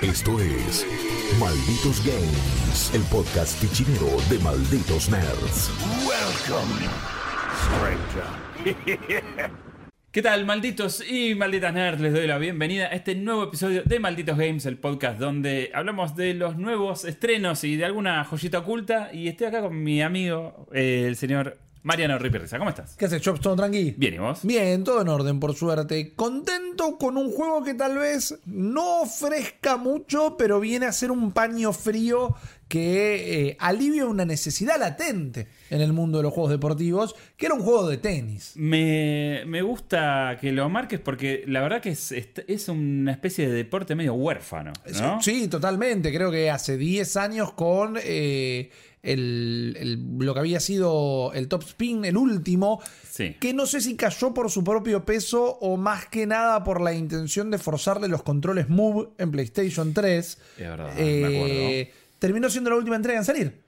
Esto es Malditos Games, el podcast fichinero de Malditos Nerds. ¿Qué tal, malditos y malditas nerds? Les doy la bienvenida a este nuevo episodio de Malditos Games, el podcast donde hablamos de los nuevos estrenos y de alguna joyita oculta. Y estoy acá con mi amigo, eh, el señor Mariano Ripperza. ¿Cómo estás? ¿Qué haces, Chops? ¿Todo tranqui? Bien, ¿y vos? Bien, todo en orden, por suerte. Contento con un juego que tal vez no ofrezca mucho, pero viene a ser un paño frío que eh, alivia una necesidad latente en el mundo de los juegos deportivos, que era un juego de tenis. Me, me gusta que lo marques porque la verdad que es, es, es una especie de deporte medio huérfano, ¿no? Sí, totalmente. Creo que hace 10 años con eh, el, el- lo que había sido el top spin, el último, Sí. que no sé si cayó por su propio peso o más que nada por la intención de forzarle los controles Move en PlayStation 3. Es verdad, Eh, me acuerdo. Terminó siendo la última entrega en salir.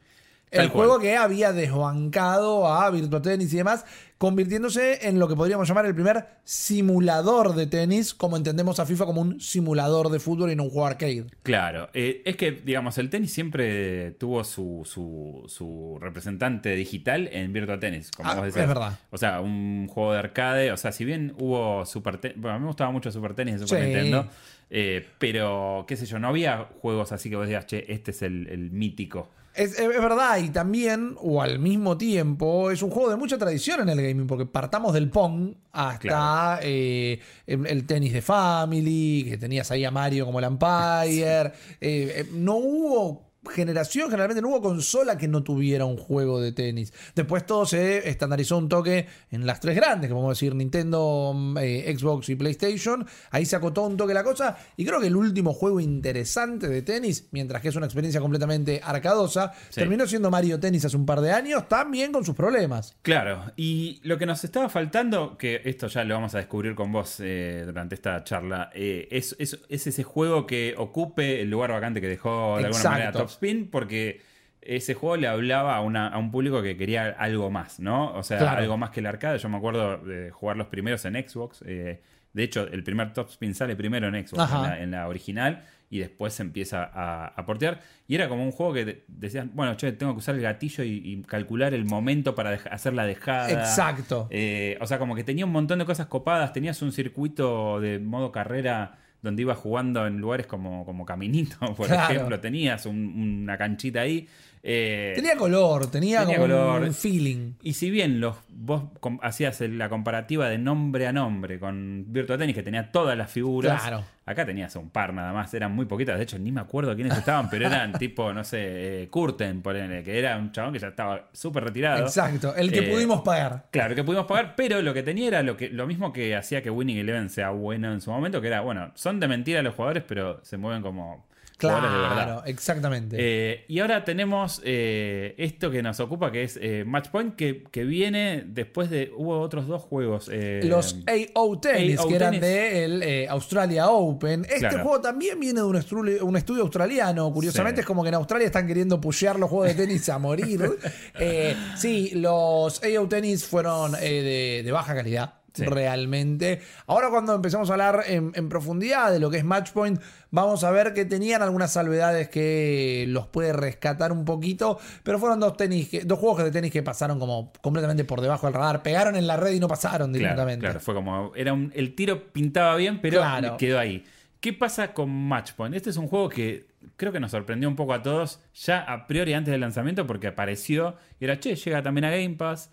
Tal el cual. juego que había desbancado a Virtua Tennis y demás, convirtiéndose en lo que podríamos llamar el primer simulador de tenis, como entendemos a FIFA como un simulador de fútbol y no un juego arcade. Claro, eh, es que, digamos, el tenis siempre tuvo su, su, su representante digital en Virtua Tennis, como Ah, vos decías. es verdad. O sea, un juego de arcade, o sea, si bien hubo Super Tenis, bueno, a mí me gustaba mucho Super Tenis de Super Sí. Nintendo, eh, pero, qué sé yo, no había juegos así que vos digas, che, este es el, el mítico. Es, es verdad, y también, o al mismo tiempo, es un juego de mucha tradición en el gaming, porque partamos del Pong hasta Claro. eh, el, el tenis de Family, que tenías ahí a Mario como el Empire. Eh, eh, no hubo generación, generalmente no hubo consola que no tuviera un juego de tenis. Después todo se estandarizó un toque en las tres grandes, que podemos decir Nintendo, eh, Xbox y PlayStation. Ahí se acotó un toque la cosa. Y creo que el último juego interesante de tenis, mientras que es una experiencia completamente arcadosa, Sí. terminó siendo Mario Tennis hace un par de años, también con sus problemas. Claro, y lo que nos estaba faltando, que esto ya lo vamos a descubrir con vos eh, durante esta charla, eh, es, es- es ese juego que ocupe el lugar vacante que dejó de alguna manera Top Spin, porque ese juego le hablaba a, una- a un público que quería algo más, ¿no? O sea, Claro. algo más que el arcade. Yo me acuerdo de jugar los primeros en Xbox. eh, de hecho, el primer Top Spin sale primero en Xbox, en la, en la original, y después se empieza a, a portear. Y era como un juego que de- decías, bueno, che, tengo que usar el gatillo y, y calcular el momento para hacer la dejada. Exacto. Eh, o sea, como que tenía un montón de cosas copadas. Tenías un circuito de modo carrera donde ibas jugando en lugares como, como Caminito, por Claro. ejemplo. Tenías un- una canchita ahí. Eh, Tenía color, tenía, tenía como color. un feeling. y si bien los, vos hacías el- la comparativa de nombre a nombre con Virtua Tennis, que tenía todas las figuras, Claro. acá tenías un par nada más, eran muy poquitas, de hecho ni me acuerdo quiénes estaban, pero eran tipo, no sé, eh, Curten, ponele, que era un chabón que ya estaba súper retirado. Exacto, el que Eh, pudimos pagar. Claro, que pudimos pagar, pero lo que tenía era lo, que, lo mismo que hacía que Winning Eleven sea bueno en su momento, que era, bueno, son de mentira los jugadores, pero se mueven como jugadores de verdad. Claro, exactamente. Eh, y ahora tenemos eh, esto que nos ocupa, que es eh, Matchpoint, que, que viene después de. Hubo otros dos juegos. Los AO Tennis, que eran Tennis. de el eh, Australia Open. Este Claro. juego también viene de un, estudio australiano. Curiosamente, Sí. es como que en Australia están queriendo pushear los juegos de tenis a morir. Sí, los AO Tennis fueron de, de baja calidad. Sí. Realmente. Ahora, cuando empezamos a hablar en, en profundidad de lo que es Matchpoint, vamos a ver que tenían algunas salvedades que los puede rescatar un poquito. Pero fueron dos tenis, que- dos juegos de tenis que pasaron como completamente por debajo del radar. Pegaron en la red y no pasaron Claro, directamente. claro, fue como. Era un, el tiro pintaba bien, pero Claro. quedó ahí. ¿Qué pasa con Matchpoint? Este es un juego que creo que nos sorprendió un poco a todos, ya a priori antes del lanzamiento, porque apareció y era, che, llega también a Game Pass.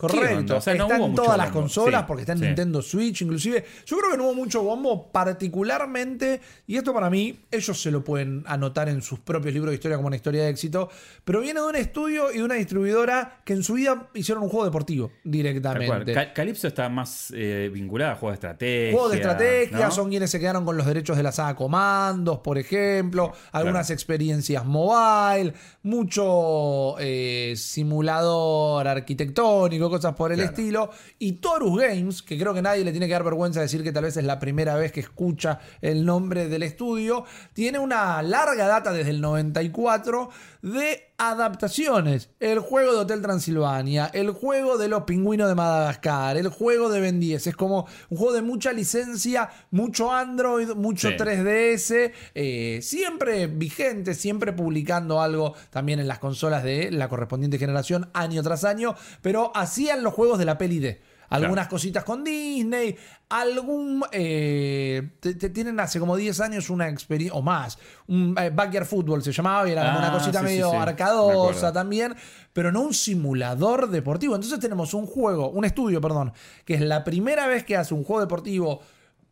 ¿Qué Correcto. O sea, no está hubo en mucho todas las bombo. consolas Sí, porque está en sí. Nintendo Switch, inclusive. Yo creo que no hubo mucho bombo, particularmente, y esto para mí, ellos se lo pueden anotar en sus propios libros de historia como una historia de éxito, pero viene de un estudio y de una distribuidora que en su vida hicieron un juego deportivo directamente. Ca- Calypso está más eh, vinculada a juegos de estrategia. Juegos de estrategia, ¿no? son quienes se quedaron con los derechos de la saga Comandos, por ejemplo, algunas experiencias mobile, mucho eh, simulador arquitectónico, cosas por el Claro. estilo. Y Torus Games, que creo que nadie le tiene que dar vergüenza decir que tal vez es la primera vez que escucha el nombre del estudio, tiene una larga data desde el 94 de adaptaciones. El juego de Hotel Transilvania, el juego de los pingüinos de Madagascar, el juego de Ben 10. Es como un juego de mucha licencia, mucho Android, mucho Sí. 3DS, eh, siempre vigente, siempre publicando algo también en las consolas de la correspondiente generación año tras año, pero hacían los juegos de la peli D. Algunas cositas con Disney, algún... eh, te- te- tienen hace como 10 años una experiencia, o más, un eh, Backyard Football se llamaba y era como Ah, una cosita sí, medio sí. Arcadosa también, pero no un simulador deportivo. Entonces tenemos un juego, un estudio, perdón, que es la primera vez que hace un juego deportivo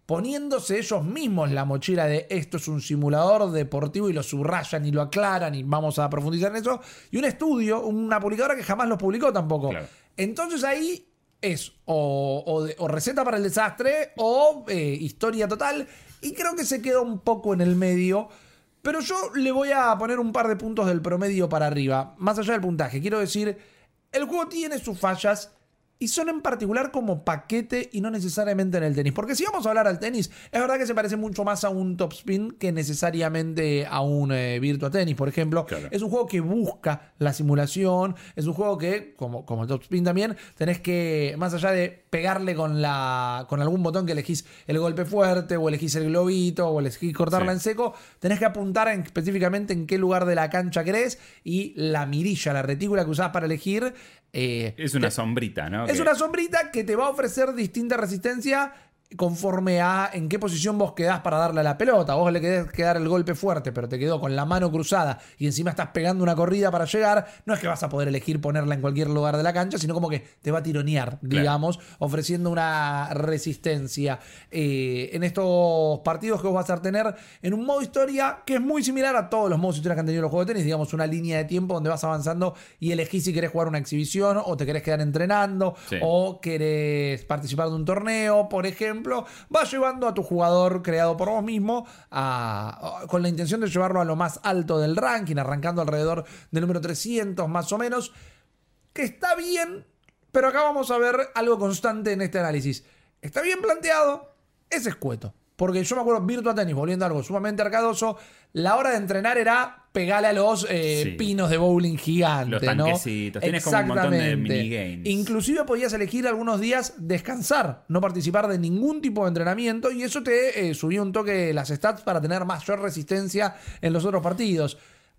poniéndose ellos mismos la mochila de esto es un simulador deportivo y lo subrayan y lo aclaran y vamos a profundizar en eso. Y un estudio, una publicadora que jamás lo publicó tampoco. Claro. Entonces ahí es o, o o receta para el desastre o eh, historia total. Y creo que se quedó un poco en el medio. Pero yo le voy a poner un par de puntos del promedio para arriba. Más allá del puntaje. Quiero decir, el juego tiene sus fallas. Y son en particular como paquete y no necesariamente en el tenis. Porque si vamos a hablar al tenis, es verdad que se parece mucho más a un top spin que necesariamente a un eh, Virtua Tennis, por ejemplo. Claro. Es un juego que busca la simulación. Es un juego que, como, como el top spin también, tenés que, más allá de pegarle con, la, con algún botón que elegís el golpe fuerte, o elegís el globito, o elegís cortarla Sí. en seco, tenés que apuntar en- específicamente en qué lugar de la cancha querés. Y la mirilla, la retícula que usás para elegir. Eh, Es una sombrita, ¿no? es una sombrita que te va a ofrecer distinta resistencia conforme a en qué posición vos quedás para darle a la pelota. Vos le querés quedar el golpe fuerte, pero te quedó con la mano cruzada y encima estás pegando una corrida para llegar. No es que vas a poder elegir ponerla en cualquier lugar de la cancha, sino como que te va a tironear, digamos, ofreciendo una resistencia. Eh, en estos partidos que vos vas a tener en un modo historia que es muy similar a todos los modos historia que han tenido los juegos de tenis, digamos, una línea de tiempo donde vas avanzando y elegís si querés jugar una exhibición o te querés quedar entrenando Sí. o querés participar de un torneo, por ejemplo, vas llevando a tu jugador creado por vos mismo con la intención de llevarlo a lo más alto del ranking, arrancando alrededor del número 300 más o menos, que está bien, pero acá vamos a ver algo constante en este análisis. Está bien planteado, es escueto. Porque yo me acuerdo, Virtua Tennis, volviendo a algo sumamente arcadoso, la hora de entrenar era pegarle a los eh, Sí. pinos de bowling gigantes, Los ¿no? tienes como un montón de minigames. Inclusive podías elegir algunos días descansar, no participar de ningún tipo de entrenamiento y eso te eh, subía un toque las stats para tener mayor resistencia en los otros partidos.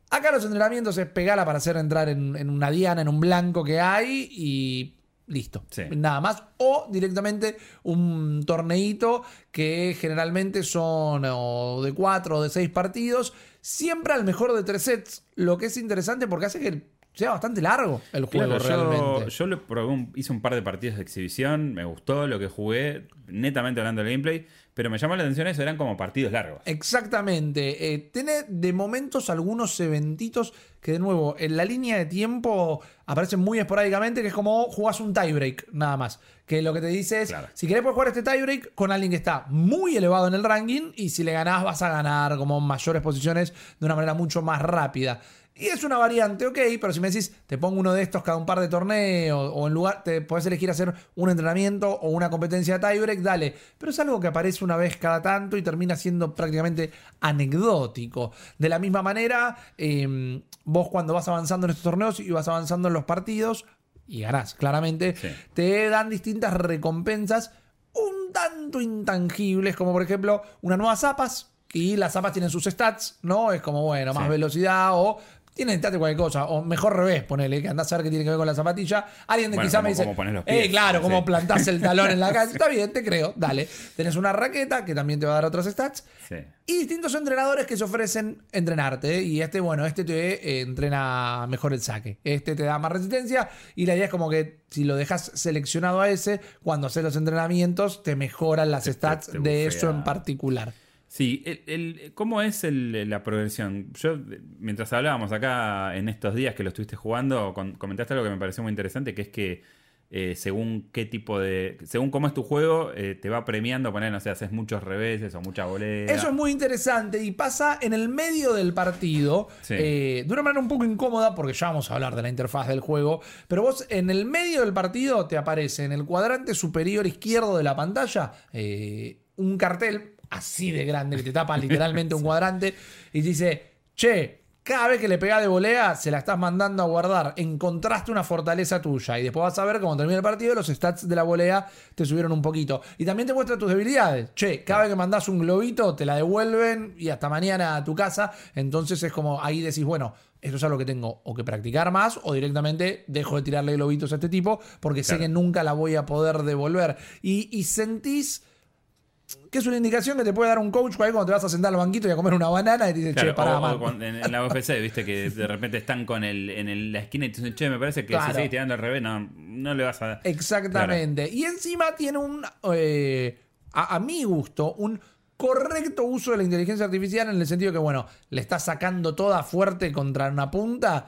Acá los entrenamientos es pegarla para hacer entrar en, en una diana, en un blanco que hay y listo. Sí. Nada más. O directamente un torneito que generalmente son o de cuatro o de seis partidos. Siempre al mejor de tres sets. Lo que es interesante porque hace que sea bastante largo el juego Claro, realmente. yo, yo lo probé un- hice un par de partidos de exhibición, me gustó lo que jugué, netamente hablando del gameplay, pero me llamó la atención eso, eran como partidos largos. Exactamente. Eh, tiene de momentos algunos eventitos que, de nuevo, en la línea de tiempo aparecen muy esporádicamente, que es como jugás un tiebreak, nada más. Que lo que te dice es, Claro. si querés puedes jugar este tiebreak con alguien que está muy elevado en el ranking, y si le ganás vas a ganar como mayores posiciones de una manera mucho más rápida. Y es una variante, ok, pero si me decís, te pongo uno de estos cada un par de torneos, o en lugar, te podés elegir hacer un entrenamiento o una competencia de tiebreak, dale. Pero es algo que aparece una vez cada tanto y termina siendo prácticamente anecdótico. De la misma manera, eh, vos cuando vas avanzando en estos torneos y vas avanzando en los partidos, y ganás, claramente, Sí. te dan distintas recompensas un tanto intangibles, como por ejemplo una nueva zapas, y las zapas tienen sus stats, ¿no? Es como, bueno, más Sí. velocidad o stats de cualquier cosa, o mejor revés, ponele, que andás a ver qué tiene que ver con la zapatilla. Alguien de Bueno, quizá como- me dice, como eh, claro, sí. como plantás el talón en la calle. Está bien, te creo, dale. Tenés una raqueta que también te va a dar otras stats. Sí. Y distintos entrenadores que se ofrecen entrenarte. Y este, bueno, este te eh, entrena mejor el saque. Este te da más resistencia. Y la idea es como que si lo dejas seleccionado a ese, cuando haces los entrenamientos, te mejoran las stats de bufea. eso en particular. Sí, el- el- ¿cómo es el- la progresión? Yo, mientras hablábamos acá en estos días que lo estuviste jugando, con- comentaste algo que me pareció muy interesante, que es que eh, según qué tipo de. Según cómo es tu juego, eh, te va premiando, poner, no sé, haces muchos reveses o mucha bolera. Eso es muy interesante y pasa en el medio del partido, Sí. eh, de una manera un poco incómoda, porque ya vamos a hablar de la interfaz del juego, pero vos en el medio del partido te aparece en el cuadrante superior izquierdo de la pantalla un cartel así de grande que te tapa literalmente un cuadrante y dice, che, cada vez que le pegás de volea, se la estás mandando a guardar. Encontraste una fortaleza tuya. Y después vas a ver que cuando termine el partido, los stats de la volea te subieron un poquito. Y también te muestra tus debilidades. Che, cada vez que mandás un globito, te la devuelven y hasta mañana a tu casa. Entonces es como ahí decís, bueno, esto es algo que tengo o que practicar más o directamente dejo de tirarle globitos a este tipo porque sé que nunca la voy a poder devolver. Y, y sentís que es una indicación que te puede dar un coach cuando te vas a sentar al banquito y a comer una banana y te dice, Claro, che, pará, o- o man". cuando- en, en la UFC, viste que de repente están con el, en el- la esquina y te dicen, che, me parece que Claro. si seguís tirando al revés, no, no le vas a dar. Exactamente. Y encima tiene un, eh, a, a mi gusto, un correcto uso de la inteligencia artificial en el sentido que, bueno, le estás sacando toda fuerte contra una punta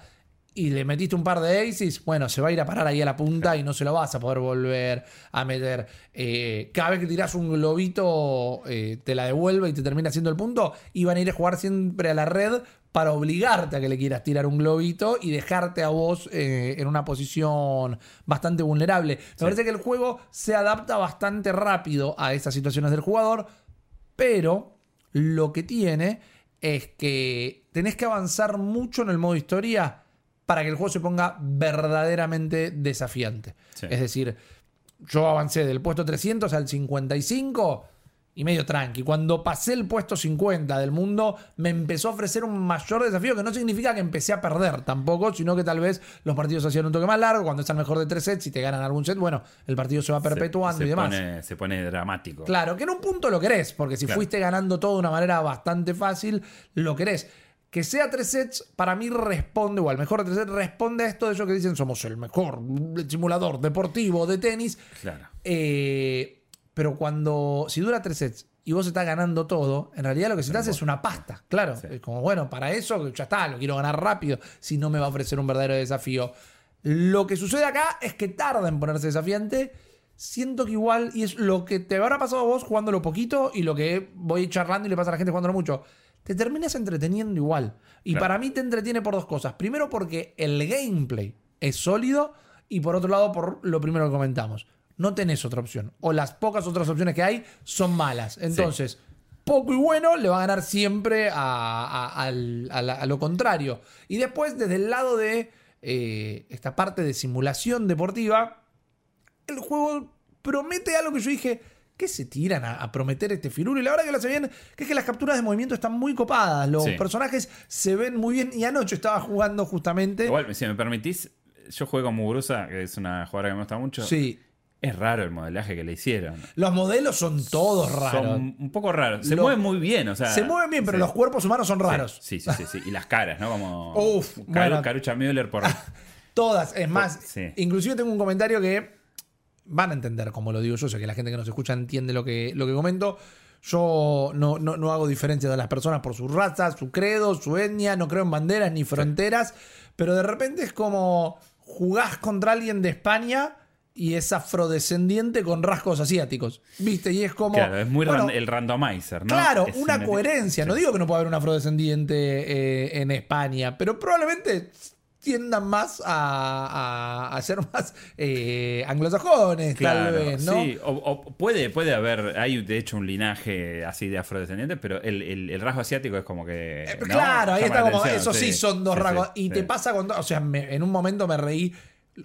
y le metiste un par de aces, bueno, se va a ir a parar ahí a la punta y no se lo vas a poder volver a meter. Eh, cada vez que tirás un globito, eh, te la devuelve y te termina haciendo el punto, y van a ir a jugar siempre a la red para obligarte a que le quieras tirar un globito y dejarte a vos eh, en una posición bastante vulnerable. Me parece que el juego se adapta bastante rápido a esas situaciones del jugador, pero lo que tiene es que tenés que avanzar mucho en el modo historia para que el juego se ponga verdaderamente desafiante. Sí. Es decir, yo avancé del puesto 300 al 55 y medio tranqui. Cuando pasé el puesto 50 del mundo, me empezó a ofrecer un mayor desafío, que no significa que empecé a perder tampoco, sino que tal vez los partidos se hacían un toque más largo. Cuando es al mejor de tres sets y te ganan algún set, bueno, el partido se va perpetuando se, y demás. Pone, se pone dramático. Claro, que en un punto lo querés, porque si Claro. fuiste ganando todo de una manera bastante fácil, lo querés. Que sea tres sets, para mí responde, o al mejor de tres sets, responde a esto de ellos que dicen somos el mejor simulador deportivo de tenis. Claro. Eh, pero cuando, si dura tres sets y vos estás ganando todo, en realidad lo que se te hace es una pasta. Claro, Sí. es como, bueno, para eso ya está, lo quiero ganar rápido, si no me va a ofrecer un verdadero desafío. Lo que sucede acá es que tarda en ponerse desafiante. Siento que igual, y es lo que te habrá pasado a vos jugándolo poquito y lo que voy charlando y le pasa a la gente jugándolo mucho. Te terminas entreteniendo igual. Y Claro. para mí te entretiene por dos cosas. Primero porque el gameplay es sólido y por otro lado por lo primero que comentamos. No tenés otra opción. O las pocas otras opciones que hay son malas. Entonces, poco y bueno le va a ganar siempre a, a- a la- a lo contrario. Y después, desde el lado de eh, esta parte de simulación deportiva, el juego promete algo que yo dije. ¿Qué se tiran a, a prometer este firulo? Y la verdad que lo hace bien, que es que las capturas de movimiento están muy copadas. Los Sí. personajes se ven muy bien. Y anoche estaba jugando justamente. Igual, si me permitís, yo jugué con Muguruza, que es una jugadora que me gusta mucho. Sí. Es raro el modelaje que le hicieron. Los modelos son todos raros. Son un poco raros. Se Lo- mueven muy bien, o sea. se mueven bien, pero sí. los cuerpos humanos son raros. Sí, sí, sí, sí. Y las caras, ¿no? Como. Uf, Caru- bueno. Carucha Müller por. Todas. Es más, Sí. inclusive tengo un comentario que van a entender como lo digo yo. Sé que la gente que nos escucha entiende lo que, lo que comento. Yo no, no, no hago diferencia de las personas por su raza, su credo, su etnia. No creo en banderas ni fronteras. Pero de repente es como jugás contra alguien de España y es afrodescendiente con rasgos asiáticos. ¿Viste? Y es como. Claro, es muy bueno, ran- el randomizer, ¿no? Claro, Es una un- coherencia. No digo que no pueda haber un afrodescendiente eh, en España, pero probablemente tiendan más a, a- a ser más eh, anglosajones, Claro, tal vez, ¿no? sí, o, o puede, puede haber, hay de hecho un linaje así de afrodescendientes, pero el, el- el rasgo asiático es como que. Eh, ¿no? Claro, ahí Llama está como. Eso sí, son dos sí, rasgos. sí, y te pasa con. O sea, me- en un momento me reí.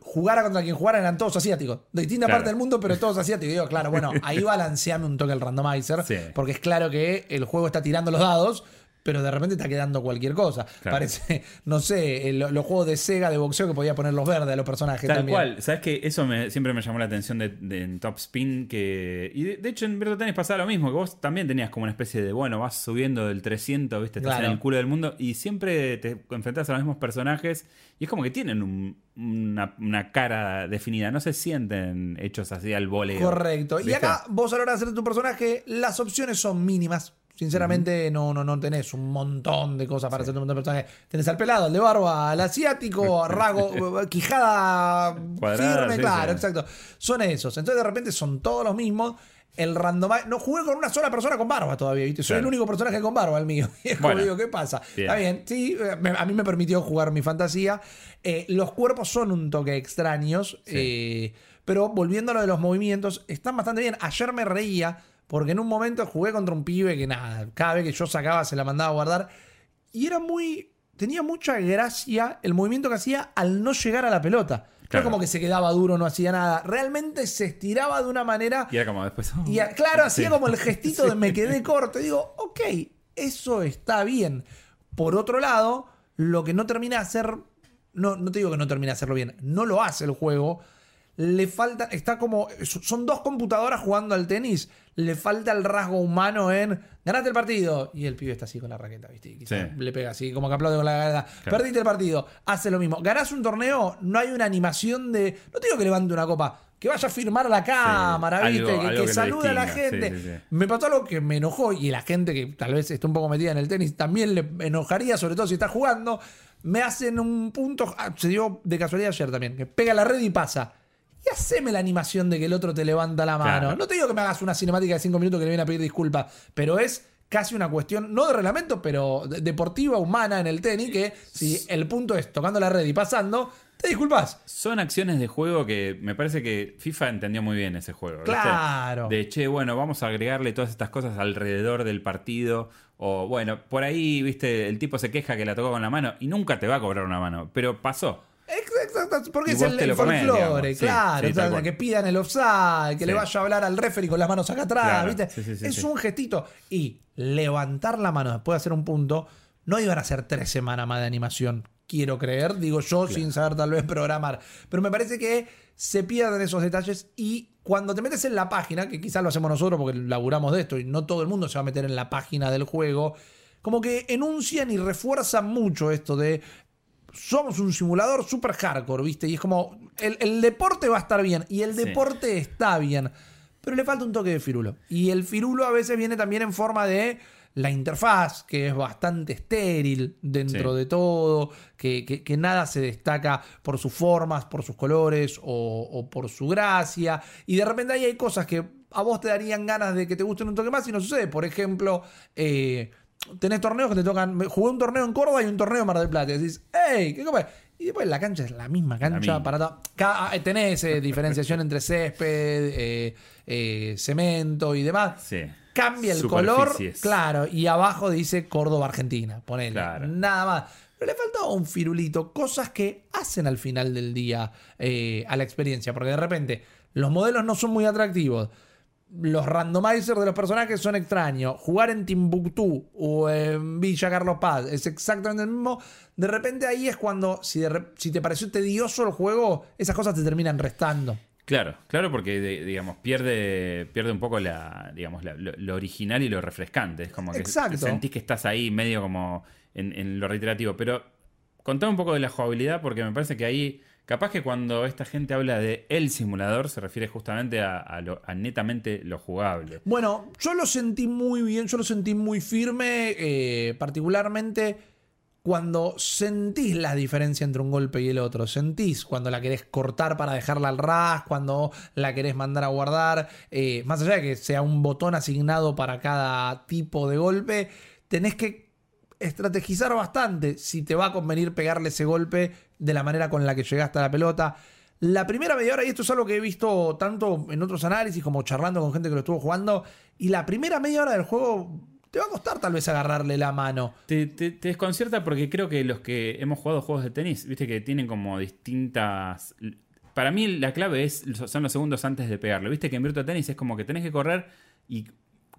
Jugara contra quien jugara eran todos asiáticos. De distintas Claro. partes del mundo, pero todos asiáticos. Y digo, claro, bueno, ahí balanceame un toque el randomizer. Porque es claro que el juego está tirando los dados. Pero de repente está quedando cualquier cosa. Claro. Parece, no sé, el- los juegos de Sega de boxeo que podía poner los verdes a los personajes Tal también. cual, sabes que eso me- siempre me llamó la atención de, de- en Top Spin que y de, de hecho en Virtua Tennis pasaba lo mismo, que vos también tenías como una especie de bueno, vas subiendo del 300, ¿viste? Estás Claro. en el culo del mundo y siempre te enfrentas a los mismos personajes y es como que tienen un- una, una cara definida, no se sienten hechos así al voleo. Correcto. Y acá vos a la hora de hacer tu personaje, las opciones son mínimas. Sinceramente, no, no, no tenés un montón de cosas para hacer un montón de personajes. Tenés al pelado, al de barba, al asiático, rago, quijada Cuadrada, firme, sí, claro, sí. exacto. Son esos. Entonces, de repente, son todos los mismos. El random. No jugué con una sola persona con barba todavía, ¿viste? Soy Claro. el único personaje con barba, el mío. Y es como digo, ¿qué pasa? Bien. Está bien, sí, eh, me- a mí me permitió jugar mi fantasía. Eh, los cuerpos son un toque extraños, eh, pero volviendo a lo de los movimientos, están bastante bien. Ayer me reía porque en un momento jugué contra un pibe que nada, cada vez que yo sacaba se la mandaba a guardar y era muy. tenía mucha gracia el movimiento que hacía al no llegar a la pelota. No Claro. como que se quedaba duro, no hacía nada. Realmente se estiraba de una manera. Y era como después. oh, Y a- claro, hacía como el gestito de me quedé corto. Y digo, ok, eso está bien. Por otro lado, lo que no termina de hacer. No, no te digo que no termina de hacerlo bien. No lo hace el juego. Le falta. Está como. Son dos computadoras jugando al tenis. Le falta el rasgo humano en. Ganaste el partido. Y el pibe está así con la raqueta, ¿viste? Y Sí. Le pega así, como que aplaude con la. Claro. Perdiste el partido. Hace lo mismo. Ganás un torneo. No hay una animación de. No te digo que levante una copa. Que vaya a firmar a la cámara, ¿viste? que algo que que lo salude a la gente. sí, sí, sí. Me pasó algo que me enojó y la gente que tal vez esté un poco metida en el tenis también le enojaría, sobre todo si está jugando. Me hacen un punto, ah, se dio de casualidad ayer también, que pega la red y pasa. Y haceme la animación de que el otro te levanta la mano. Claro. No te digo que me hagas una cinemática de 5 minutos que le viene a pedir disculpas, pero es casi una cuestión, no de reglamento, pero de- deportiva, humana en el tenis, que si el punto es tocando la red y pasando, te disculpas. Son acciones de juego que me parece que FIFA entendió muy bien ese juego. ¿viste? Claro. De che, bueno, vamos a agregarle todas estas cosas alrededor del partido. O bueno, por ahí, viste, el tipo se queja que la tocó con la mano y nunca te va a cobrar una mano. Pero pasó. Exacto, porque es el, el folclore. Sí, claro. sí, o sea, tal cual. que pidan el offside, que le vaya a hablar al referee con las manos acá atrás, Claro, ¿viste? es un gestito. Y levantar la mano después de hacer un punto, no iban a ser tres semanas más de animación. Quiero creer, digo yo, sin saber tal vez programar. Pero me parece que se pierden esos detalles y cuando te metes en la página, que quizás lo hacemos nosotros porque laburamos de esto y no todo el mundo se va a meter en la página del juego, como que enuncian y refuerzan mucho esto de somos un simulador super hardcore, ¿viste? Y es como, el, el deporte va a estar bien y el Sí. deporte está bien, pero le falta un toque de firulo. Y el firulo a veces viene también en forma de la interfaz, que es bastante estéril dentro Sí. de todo, que, que- que nada se destaca por sus formas, por sus colores o, o por su gracia. Y de repente ahí hay cosas que a vos te darían ganas de que te gusten un toque más y no sucede. Por ejemplo, eh, tenés torneos que te tocan. Jugué un torneo en Córdoba y un torneo en Mar del Plata. Y decís, ¡hey! ¿Qué copa? Y después la cancha es la misma cancha misma. para todo. Ca- ah, Tenés eh, diferenciación entre césped, eh, eh, cemento y demás. Sí. Cambia el color, claro, y abajo dice Córdoba, Argentina. Ponele. Claro. Nada más. Pero le faltaba un firulito, cosas que hacen al final del día eh, a la experiencia. Porque de repente los modelos no son muy atractivos. Los randomizers de los personajes son extraños. Jugar en Timbuktu o en Villa Carlos Paz es exactamente el mismo. De repente ahí es cuando, si, de re- si te pareció tedioso el juego, esas cosas te terminan restando. Claro, claro, porque de- digamos pierde pierde un poco la digamos la- lo, lo original y lo refrescante. Es como que Exacto. sentís que estás ahí medio como en, en lo reiterativo. Pero contame un poco de la jugabilidad porque me parece que ahí capaz que cuando esta gente habla de el simulador se refiere justamente a, lo- a netamente lo jugable. Bueno, yo lo sentí muy bien, yo lo sentí muy firme, eh, particularmente cuando sentís la diferencia entre un golpe y el otro. Sentís cuando la querés cortar para dejarla al ras, cuando la querés mandar a guardar. eh, más allá de que sea un botón asignado para cada tipo de golpe, tenés que estrategizar bastante si te va a convenir pegarle ese golpe de la manera con la que llegaste a la pelota. La primera media hora, y esto es algo que he visto tanto en otros análisis como charlando con gente que lo estuvo jugando, y la primera media hora del juego te va a costar tal vez agarrarle la mano. Te, desconcierta porque creo que los que hemos jugado juegos de tenis, viste que tienen como distintas... Para mí la clave es son los segundos antes de pegarlo. Viste que en Virtua Tennis es como que tenés que correr y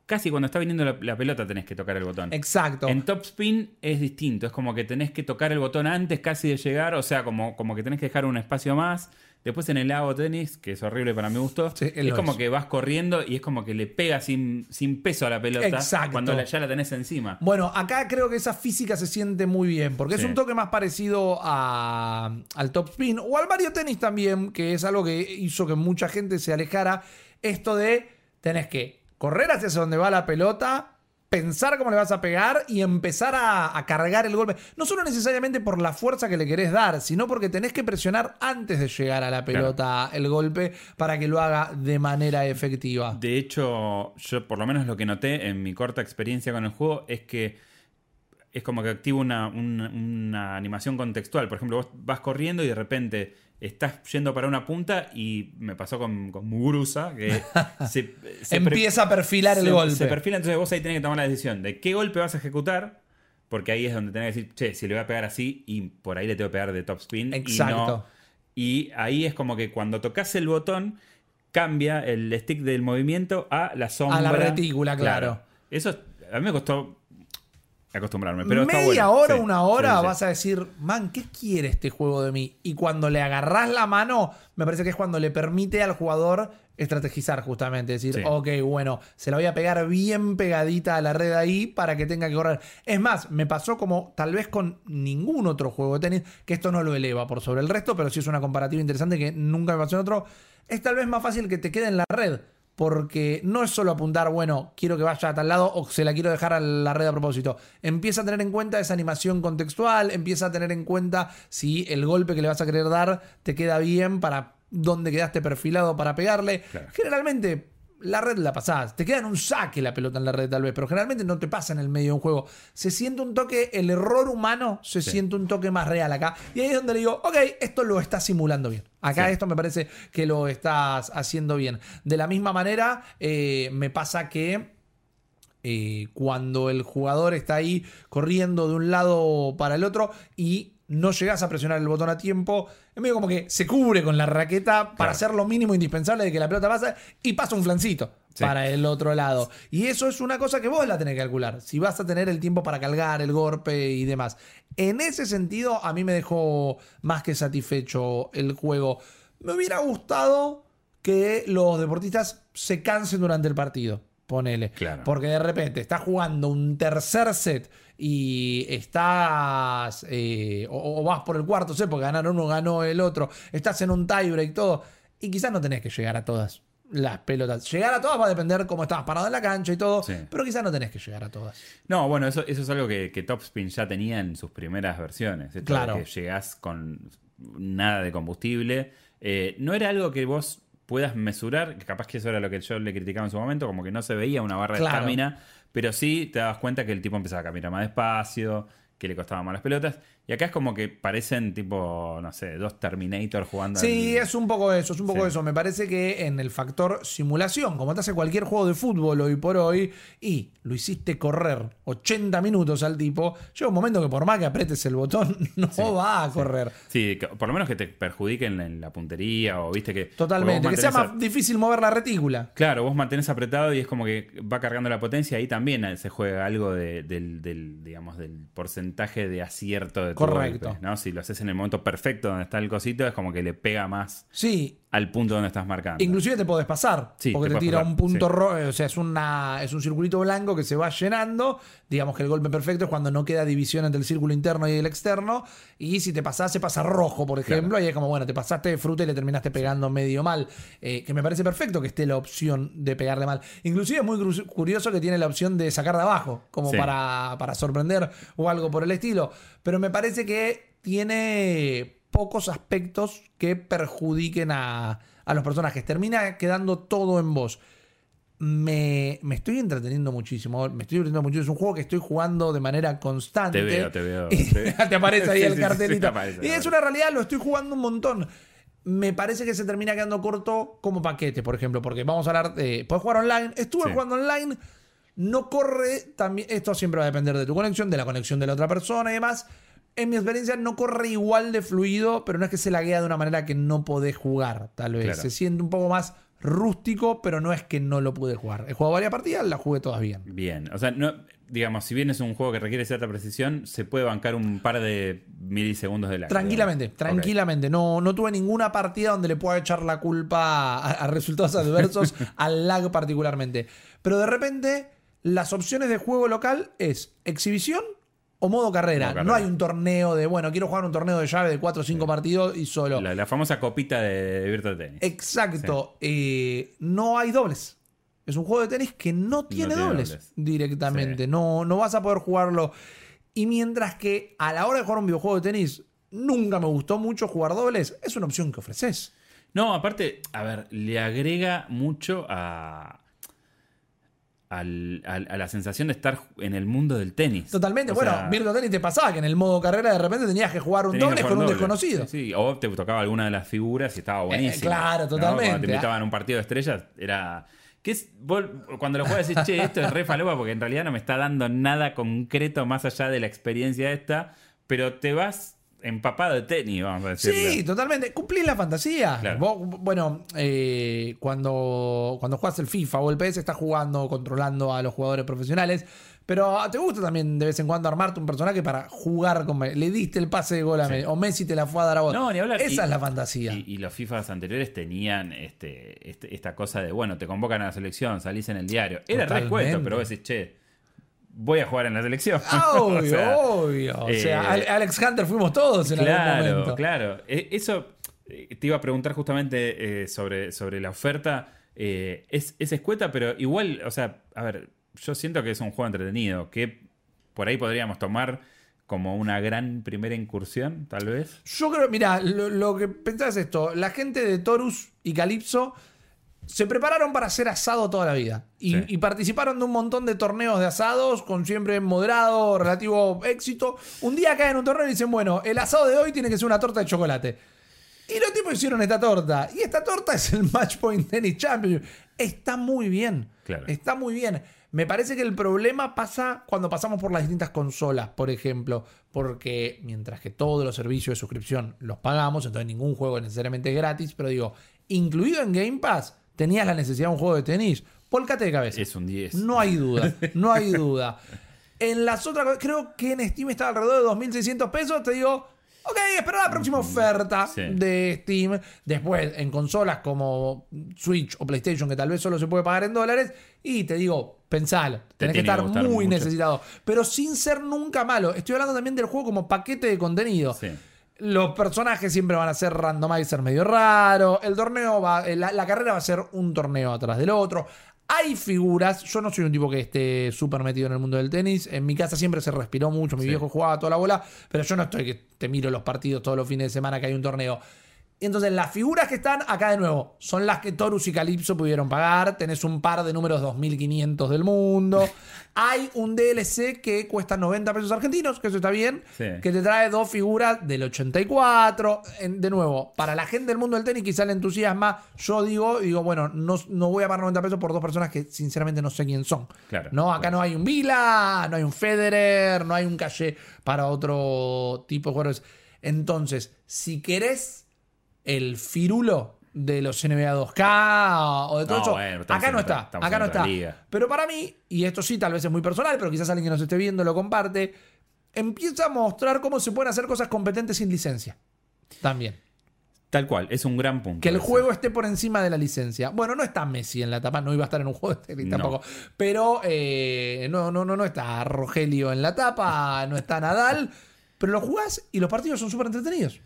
casi cuando está viniendo la, la pelota tenés que tocar el botón. Exacto. En Top Spin es distinto, es como que tenés que tocar el botón antes casi de llegar, o sea, como, como que tenés que dejar un espacio más. Después en el lago tenis, que es horrible para mi gusto, Sí, es como es. que vas corriendo y es como que le pegas sin, sin peso a la pelota Exacto. cuando la- ya la tenés encima. Bueno, acá creo que esa física se siente muy bien, porque es un toque más parecido a- al top spin o al Mario Tennis también, que es algo que hizo que mucha gente se alejara. Esto de tenés que correr hacia donde va la pelota pensar cómo le vas a pegar y empezar a, a cargar el golpe. No solo necesariamente por la fuerza que le querés dar, sino porque tenés que presionar antes de llegar a la pelota el golpe para que lo haga de manera efectiva. De hecho, yo por lo menos lo que noté en mi corta experiencia con el juego es que es como que activo una, una- una animación contextual. Por ejemplo, vos vas corriendo y de repente estás yendo para una punta y me pasó con, con Muguruza que se, Empieza a perfilar el golpe. Se perfila, entonces vos ahí tenés que tomar la decisión de qué golpe vas a ejecutar. Porque ahí es donde tenés que decir, che, si le voy a pegar así y por ahí le tengo que pegar de top spin. Exacto. Y, no- y ahí es como que cuando tocas el botón, cambia el stick del movimiento a la sombra. A la retícula, claro. Eso a mí me costó acostumbrarme. Pero está Media bueno. hora, Sí, una hora, sí, sí. vas a decir, man, ¿qué quiere este juego de mí? Y cuando le agarrás la mano, me parece que es cuando le permite al jugador estrategizar justamente. Decir, ok, bueno, se la voy a pegar bien pegadita a la red ahí para que tenga que correr. Es más, me pasó como tal vez con ningún otro juego de tenis, que esto no lo eleva por sobre el resto, pero sí es una comparativa interesante que nunca me pasó en otro. Es tal vez más fácil que te quede en la red. Porque no es solo apuntar, bueno, quiero que vaya a tal lado o se la quiero dejar a la red a propósito. Empieza a tener en cuenta esa animación contextual, empieza a tener en cuenta si el golpe que le vas a querer dar te queda bien para dónde quedaste perfilado para pegarle. Claro. Generalmente la red la pasás, te queda en un saque la pelota en la red tal vez, pero generalmente no te pasa en el medio de un juego. Se siente un toque, el error humano se Sí. siente un toque más real acá. Y ahí es donde le digo, ok, esto lo estás simulando bien. Acá Sí. esto me parece que lo estás haciendo bien. De la misma manera, eh, me pasa que eh, cuando el jugador está ahí corriendo de un lado para el otro y no llegas a presionar el botón a tiempo, es medio como que se cubre con la raqueta para Claro. hacer lo mínimo indispensable de que la pelota pase y pasa un flancito Sí. para el otro lado. Y eso es una cosa que vos la tenés que calcular, si vas a tener el tiempo para cargar el golpe y demás. En ese sentido, a mí me dejó más que satisfecho el juego. Me hubiera gustado que los deportistas se cansen durante el partido. Ponele. Claro. Porque de repente estás jugando un tercer set y estás. eh, o, o vas por el cuarto set porque ganaron uno, ganó el otro. Estás en un tiebreak, todo. Y quizás no tenés que llegar a todas las pelotas. Llegar a todas va a depender cómo estabas parado en la cancha y todo. Sí. Pero quizás no tenés que llegar a todas. No, bueno, eso, eso es algo que, que Topspin ya tenía en sus primeras versiones. Esto de Claro. que llegás con nada de combustible. Eh, no era algo que vos puedas mesurar, que capaz que eso era lo que yo le criticaba en su momento, como que no se veía una barra de estamina, pero sí te dabas cuenta que el tipo empezaba a caminar más despacio, que le costaban más las pelotas. Y acá es como que parecen tipo, no sé, dos Terminator jugando. Sí, al- es un poco eso, es un poco Sí. eso. Me parece que en el factor simulación, como te hace cualquier juego de fútbol hoy por hoy, y lo hiciste correr 80 minutos al tipo, llega un momento que por más que apretes el botón, no va a correr. Sí, por lo menos que te perjudiquen en la puntería o viste que... Totalmente. Que sea más difícil mover la retícula. Claro, vos mantenés apretado y es como que va cargando la potencia. Ahí también se juega algo de- del, del, digamos, del porcentaje de acierto de tu Correcto. golpe, ¿no? Si lo haces en el momento perfecto donde está el cosito, es como que le pega más Sí, al punto donde estás marcando. Inclusive te podés pasar, Sí, porque te tira pasar, un punto sí. rojo, o sea, es, una, es un circulito blanco que se va llenando. Digamos que el golpe perfecto es cuando no queda división entre el círculo interno y el externo. Y si te pasás, se pasa rojo, por ejemplo. Y es como, bueno, te pasaste de fruta y le terminaste pegando medio mal. Eh, que me parece perfecto que esté la opción de pegarle mal. Inclusive es muy curioso que tiene la opción de sacar de abajo, como para, para sorprender o algo por el estilo. Pero me parece que tiene pocos aspectos que perjudiquen a, a los personajes. Termina quedando todo en vos. Me, me estoy entreteniendo muchísimo. Me estoy entreteniendo mucho. Es un juego que estoy jugando de manera constante. Te veo, te veo. Sí. te aparece ahí Sí, el sí, sí, cartelito. te aparece, y te es una realidad, lo estoy jugando un montón. Me parece que se termina quedando corto como paquete, por ejemplo, porque vamos a hablar de. Puedes jugar online. Estuve Sí. jugando online. No corre también. Esto siempre va a depender de tu conexión, de la conexión de la otra persona y demás. En mi experiencia no corre igual de fluido, pero no es que se laguea de una manera que no podés jugar, tal vez. Claro. Se siente un poco más rústico, pero no es que no lo pude jugar. He jugado varias partidas, las jugué todas bien. Bien, o sea, no, digamos, si bien es un juego que requiere cierta precisión, se puede bancar un par de milisegundos de lag. Tranquilamente, tranquilamente. No, no tuve ninguna partida donde le pueda echar la culpa a, a resultados adversos al lag particularmente. Pero de repente, las opciones de juego local es exhibición o modo carrera. Modo carrera. No hay un torneo de, bueno, quiero jugar un torneo de llave de 4 o 5 partidos y solo. La, la famosa copita de, de Virtua Tennis. Exacto. Eh, no hay dobles. es un juego de tenis que no tiene, tiene dobles, dobles. directamente. Sí. No, no vas a poder jugarlo. Y mientras que a la hora de jugar un videojuego de tenis nunca me gustó mucho jugar dobles, es una opción que ofreces. No, aparte, a ver, le agrega mucho a, al- al- a la sensación de estar en el mundo del tenis. Totalmente. O bueno, sea, Tennis te pasaba que en el modo carrera de repente tenías que jugar un doble con un doble. desconocido. Sí, sí, O te tocaba alguna de las figuras y estaba buenísimo. claro, ¿no? totalmente. Cuando te invitaban a un partido de estrellas, era. Que es, vos, cuando lo juegas decís, che, esto es re falopa porque en realidad no me está dando nada concreto más allá de la experiencia esta, pero te vas empapado de tenis, vamos a decirlo. Sí, totalmente. Cumplís la fantasía. Claro. Vos, bueno, eh, cuando, cuando juegas el FIFA o el PS, estás jugando, controlando a los jugadores profesionales. Pero te gusta también de vez en cuando armarte un personaje para jugar con Messi. Le diste el pase de gol a Sí. Messi, o Messi te la fue a dar a vos. No, ni hablar. Esa Y- es la fantasía. Y, y los FIFAs anteriores tenían este, este- esta cosa de, bueno, te convocan a la selección, salís en el diario. Era respuesto, pero vos decís, che, voy a jugar en la selección. Obvio, O sea, obvio. O sea, eh, Ale- Alex Hunter fuimos todos en algún Claro, momento. claro. Eh, Eso eh, te iba a preguntar justamente eh, sobre, sobre la oferta. Eh, es, es escueta, pero igual, o sea, a ver, yo siento que es un juego entretenido, que por ahí podríamos tomar como una gran primera incursión, tal vez. Yo creo, mira, lo, lo que pensás es esto: la gente de Torus y Calypso se prepararon para hacer asado toda la vida y, Sí. y participaron de un montón de torneos de asados con siempre moderado, relativo éxito. Un día caen en un torneo y dicen: Bueno, el asado de hoy tiene que ser una torta de chocolate. Y los tipos hicieron esta torta. Y esta torta es el Match Point Tennis Championship. Está muy bien. Claro. Está muy bien. Me parece que el problema pasa cuando pasamos por las distintas consolas, por ejemplo. Porque mientras que todos los servicios de suscripción los pagamos, entonces ningún juego es necesariamente gratis. Pero digo, incluido en Game Pass, tenías la necesidad de un juego de tenis. Polcate de cabeza. Es un 10. No hay duda, no hay duda. En las otras cosas, creo que en Steam está alrededor de 2.600 pesos. Te digo, ok, espera la próxima oferta Sí. de Steam. Después, en consolas como Switch o PlayStation, que tal vez solo se puede pagar en dólares. Y te digo, pensalo, tenés que estar muy mucho. necesitado. Pero sin ser nunca malo. Estoy hablando también del juego como paquete de contenido. Sí. Los personajes siempre van a ser randomizer medio raro. El torneo va. eh, La, la carrera va a ser un torneo atrás del otro. Hay figuras. Yo no soy un tipo que esté súper metido en el mundo del tenis. En mi casa siempre se respiró mucho. Mi Sí. viejo jugaba toda la bola. Pero yo no estoy que te miro los partidos todos los fines de semana que hay un torneo. Entonces, las figuras que están acá de nuevo son las que Torus y Calypso pudieron pagar. Tenés un par de números 2500 del mundo. Hay un DLC que cuesta 90 pesos argentinos, que eso está bien. Sí. Que te trae dos figuras del 84. En- de nuevo, para la gente del mundo del tenis quizá le entusiasma. Yo digo, digo, bueno, no, no voy a pagar 90 pesos por dos personas que sinceramente no sé quién son. Claro, No, acá claro. no hay un Vila, no hay un Federer, no hay un Calle para otro tipo de jugadores. Entonces, si querés el firulo de los NBA 2K o de todo No, eso, bueno, acá no está, acá no está. liga. Pero para mí, y esto sí tal vez es muy personal, pero quizás alguien que nos esté viendo lo comparte, empieza a mostrar cómo se pueden hacer cosas competentes sin licencia. También. Tal cual, es un gran punto. Que el juego esté por encima de la licencia. Bueno, no está Messi en la tapa, no iba a estar en un juego de tenis No. tampoco. Pero eh, no, no, no, no está Rogelio en la tapa, no está Nadal. Pero lo jugás y los partidos son súper entretenidos.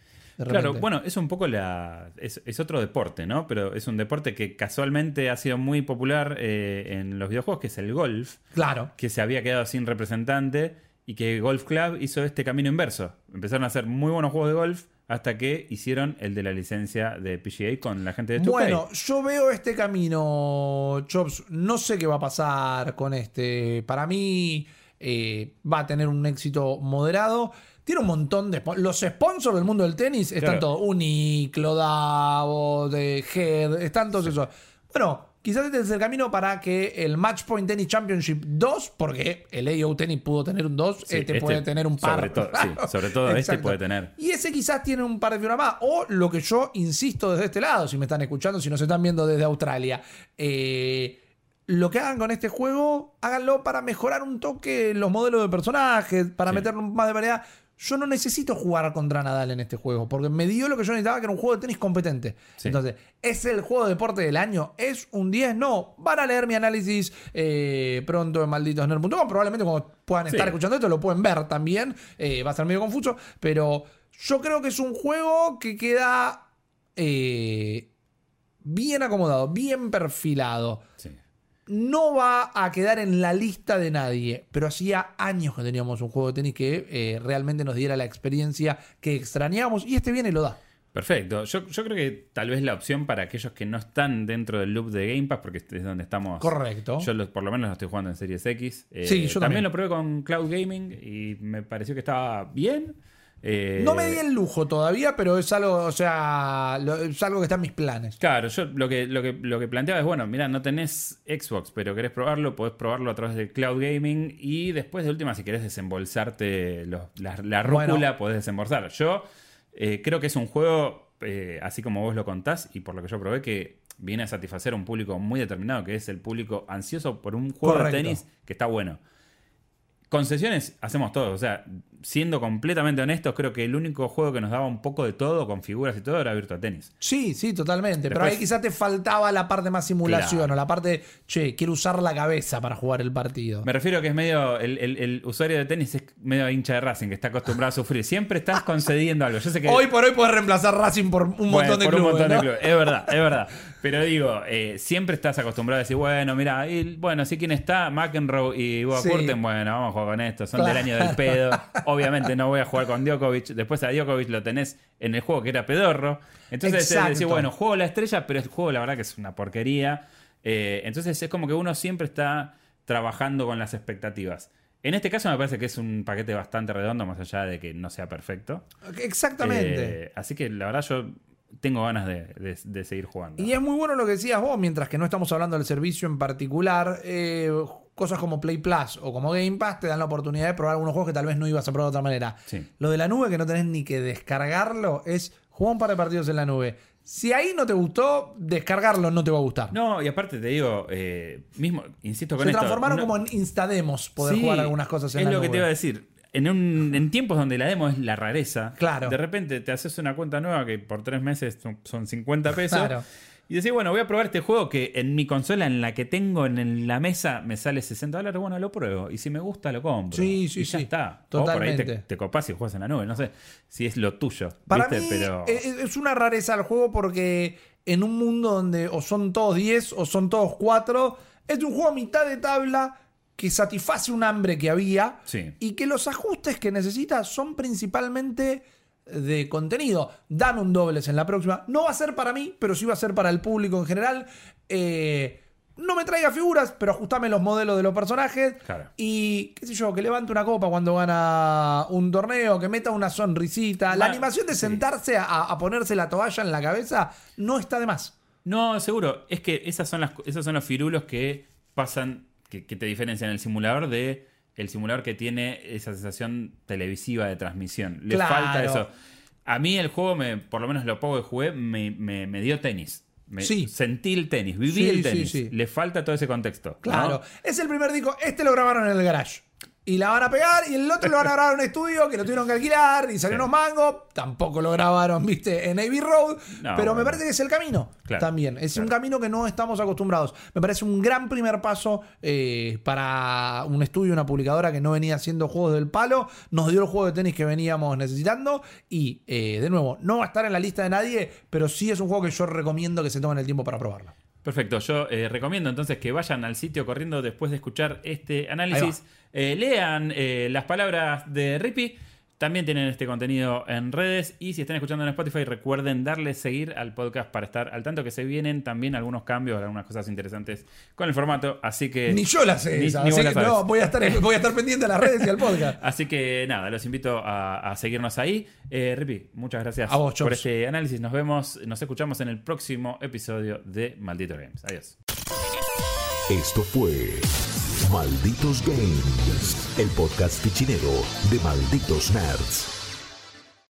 Claro, bueno, es un poco la. Es, es otro deporte, ¿no? Pero es un deporte que casualmente ha sido muy popular eh, en los videojuegos, que es el golf, Claro. que se había quedado sin representante y que Golf Club hizo este camino inverso. Empezaron a hacer muy buenos juegos de golf hasta que hicieron el de la licencia de PGA con la gente de 2K. Bueno, yo veo este camino, Chops. No sé qué va a pasar con este. Para mí eh, va a tener un éxito moderado. Tiene un montón de... Los sponsors del mundo del tenis están Claro. todos. Uniqlo, Davos, de Head, están todos esos. Bueno, quizás este es el camino para que el Match Point Tennis Championship 2, porque el AO Tennis pudo tener un 2, Sí, este, este puede tener un par. sobre sí, sobre todo este puede tener. Y ese quizás tiene un par de figuras más. O lo que yo insisto desde este lado, si me están escuchando, si nos están viendo desde Australia. eh, lo que hagan con este juego, háganlo para mejorar un toque los modelos de personajes, para Sí. más de variedad. Yo no necesito jugar contra Nadal en este juego, porque me dio lo que yo necesitaba, que era un juego de tenis competente. Sí. Entonces, ¿es el juego de deporte del año? ¿Es un 10? No. Van a leer mi análisis eh, pronto en malditosner.com. Probablemente cuando puedan Sí. estar escuchando esto lo pueden ver también. Eh, va a ser medio confuso, pero yo creo que es un juego que queda eh, bien acomodado, bien perfilado. Sí. No va a quedar en la lista de nadie, pero hacía años que teníamos un juego de tenis que eh, realmente nos diera la experiencia que extrañábamos y este viene y lo da. Perfecto. Yo, yo creo que tal vez la opción para aquellos que no están dentro del loop de Game Pass, porque es donde estamos. Correcto. Yo los- por lo menos lo estoy jugando en Series X. Eh, Sí, yo también. lo probé con Cloud Gaming y me pareció que estaba bien. Eh, No me di el lujo todavía, pero es algo, o sea, lo- es algo que está en mis planes. Claro, yo lo que, lo que, lo que planteaba es, bueno, mira, no tenés Xbox, pero querés probarlo, podés probarlo a través de Cloud Gaming y después de última, si querés desembolsarte los- la, la rúcula, Bueno. podés desembolsar. Yo eh, creo que es un juego, eh, así como vos lo contás y por lo que yo probé, que viene a satisfacer a un público muy determinado, que es el público ansioso por un juego Correcto. de tenis que está bueno. Concesiones hacemos todo, o sea, siendo completamente honestos, creo que el único juego que nos daba un poco de todo, con figuras y todo, era Virtua Tennis. Sí, sí, totalmente. pero ahí quizás te faltaba la parte más simulación Claro. o la parte, che, quiero usar la cabeza para jugar el partido. Me refiero a que es medio. El, el- el usuario de tenis es medio hincha de Racing, que está acostumbrado a sufrir. Siempre estás concediendo algo. Yo sé que. Hoy por hoy puedes reemplazar Racing por un bueno, montón de por clubes. un montón de clubes. Es verdad, es verdad. Pero digo, eh, siempre estás acostumbrado a decir, bueno, mira, y, bueno, sí, ¿quién está? McEnroe y Boa Sí. Curten. Bueno, vamos a jugar con esto. Son Claro. del año del pedo. Obviamente no voy a jugar con Djokovic. Después a Djokovic lo tenés en el juego que era pedorro. Entonces decir, bueno, juego la estrella, pero el juego la verdad que es una porquería. Eh, entonces es como que uno siempre está trabajando con las expectativas. En este caso me parece que es un paquete bastante redondo, más allá de que no sea perfecto. Exactamente. Eh, así que la verdad yo tengo ganas de, de- de seguir jugando. Y es muy bueno lo que decías vos, mientras que no estamos hablando del servicio en particular. eh, cosas como Play Plus o como Game Pass te dan la oportunidad de probar algunos juegos que tal vez no ibas a probar de otra manera. Sí. Lo de la nube, que no tenés ni que descargarlo, es jugar un par de partidos en la nube. Si ahí no te gustó, descargarlo no te va a gustar. No, y aparte te digo, eh, mismo, insisto con Se esto. transformaron no- como en instademos poder Sí, jugar algunas cosas en Es la lo nube. que te iba a decir. En, un- en tiempos donde la demo es la rareza, Claro. de repente te haces una cuenta nueva que por tres meses son 50 pesos. Claro. Y decís, bueno, voy a probar este juego que en mi consola, en la que tengo en la mesa, me sale 60 dólares. Bueno, lo pruebo. Y si me gusta, lo compro. Sí, sí, y ya sí. está. O por ahí te, Totalmente. te copás y juegas en la nube. No sé si es lo tuyo. Para ¿viste? mí Pero... es, es una rareza el juego porque en un mundo donde o son todos 10 o son todos 4, es un juego a mitad de tabla que satisface un hambre que había Sí. y que los ajustes que necesita son principalmente de contenido. Dame un dobles en la próxima. No va a ser para mí, pero sí va a ser para el público en general. Eh, no me traiga figuras, pero ajustame los modelos de los personajes. Claro. Y, qué sé yo, que levante una copa cuando gana un torneo, que meta una sonrisita. La Ma- animación de sí. sentarse a, a ponerse la toalla en la cabeza no está de más. No, seguro. Es que esas son las, esos son los firulos que pasan, que, que te diferencian el simulador de el simulador que tiene esa sensación televisiva de transmisión. Le Claro. falta eso. A mí el juego, me, por lo menos lo poco que jugué, me, me- me dio tenis. Me- Sí. Sentí el tenis, viví Sí, el tenis. sí. Le falta todo ese contexto. ¿no? Claro. Es el primer disco. Este lo grabaron en el garage. Y la van a pegar y el otro lo van a grabar en un estudio que lo tuvieron que alquilar y salió Sí. unos mangos. Tampoco lo grabaron, viste, en Abbey Road. No, pero me parece que es el camino Claro, también. Es un camino que no estamos acostumbrados. Me parece un gran primer paso eh, para un estudio, una publicadora que no venía haciendo juegos del palo. Nos dio el juego de tenis que veníamos necesitando. Y eh, de nuevo, no va a estar en la lista de nadie, pero sí es un juego que yo recomiendo que se tomen el tiempo para probarlo. Perfecto, yo eh, recomiendo entonces que vayan al sitio corriendo después de escuchar este análisis, eh, lean eh, las palabras de Rippy, también tienen este contenido en redes y si están escuchando en Spotify recuerden darle seguir al podcast para estar al tanto que se vienen también algunos cambios, algunas cosas interesantes con el formato, así que... Ni yo la sé, Ni- esa, ni vos así que no, voy a estar, voy a estar pendiente a las redes y al podcast. Así que nada, los invito a, a seguirnos ahí. Eh, Rippy, muchas gracias A vos, por este análisis. Nos vemos, nos escuchamos en el próximo episodio de Maldito Games. Adiós. Esto fue Malditos Games, el podcast fichinero de Malditos Nerds.